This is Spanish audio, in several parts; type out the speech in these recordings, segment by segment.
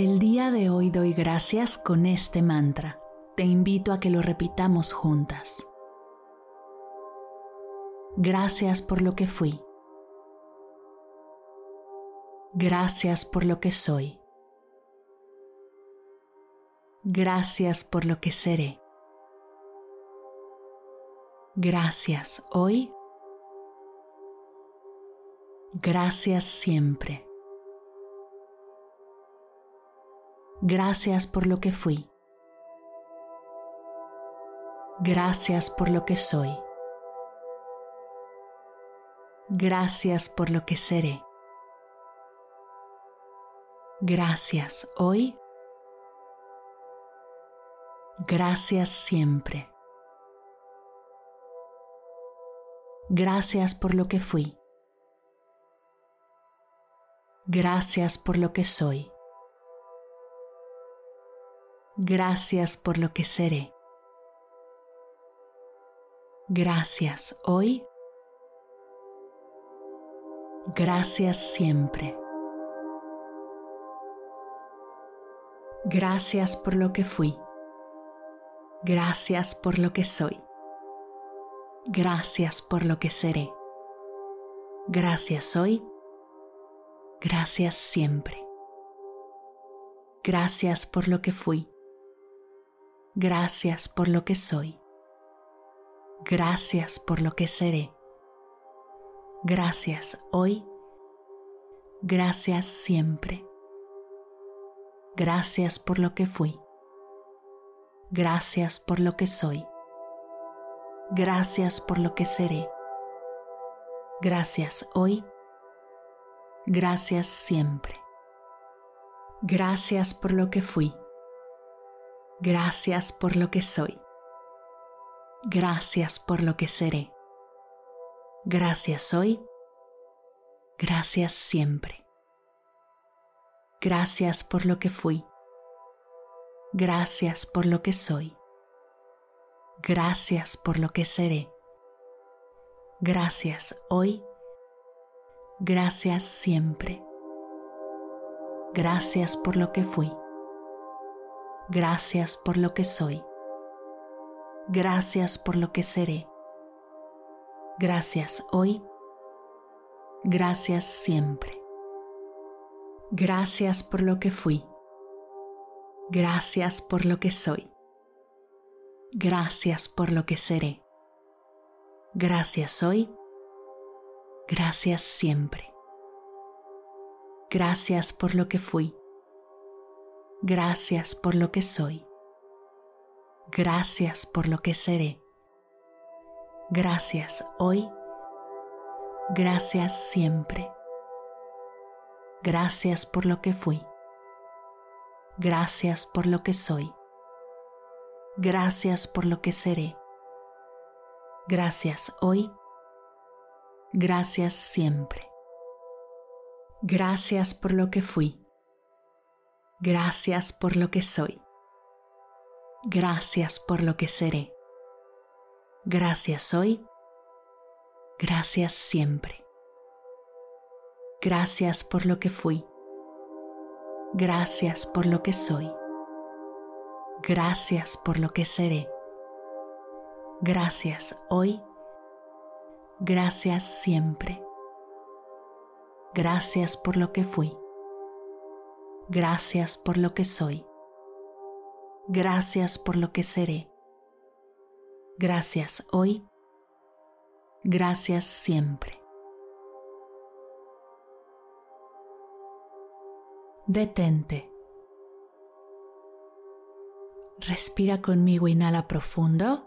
El día de hoy doy gracias con este mantra. Te invito a que lo repitamos juntas. Gracias por lo que fui. Gracias por lo que soy. Gracias por lo que seré. Gracias hoy. Gracias siempre. Gracias por lo que fui. Gracias por lo que soy. Gracias por lo que seré. Gracias hoy. Gracias siempre. Gracias por lo que fui. Gracias por lo que soy. Gracias por lo que seré. Gracias hoy. Gracias siempre. Gracias por lo que fui. Gracias por lo que soy. Gracias por lo que seré. Gracias hoy. Gracias siempre. Gracias por lo que fui. Gracias por lo que soy. Gracias por lo que seré. Gracias hoy. Gracias siempre. Gracias por lo que fui. Gracias por lo que soy. Gracias por lo que seré. Gracias hoy. Gracias siempre. Gracias por lo que fui. Gracias por lo que soy. Gracias por lo que seré. Gracias hoy. Gracias siempre. Gracias por lo que fui. Gracias por lo que soy. Gracias por lo que seré. Gracias hoy. Gracias siempre. Gracias por lo que fui. Gracias por lo que soy. Gracias por lo que seré. Gracias hoy. Gracias siempre. Gracias por lo que fui. Gracias por lo que soy. Gracias por lo que seré. Gracias hoy. Gracias siempre. Gracias por lo que fui. Gracias por lo que soy. Gracias por lo que seré. Gracias hoy. Gracias siempre. Gracias por lo que fui. Gracias por lo que soy. Gracias por lo que seré. Gracias hoy. Gracias siempre. Gracias por lo que fui. Gracias por lo que soy. Gracias por lo que seré. Gracias hoy. Gracias siempre. Gracias por lo que fui. Gracias por lo que soy. Gracias por lo que seré. Gracias hoy. Gracias siempre. Gracias por lo que fui. Gracias por lo que soy. Gracias por lo que seré. Gracias hoy. Gracias siempre. Detente. Respira conmigo, inhala profundo.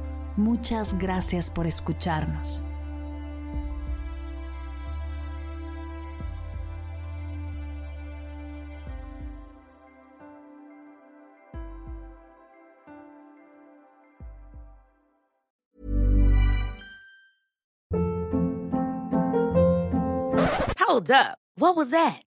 Muchas gracias por escucharnos. Hold up. What was that?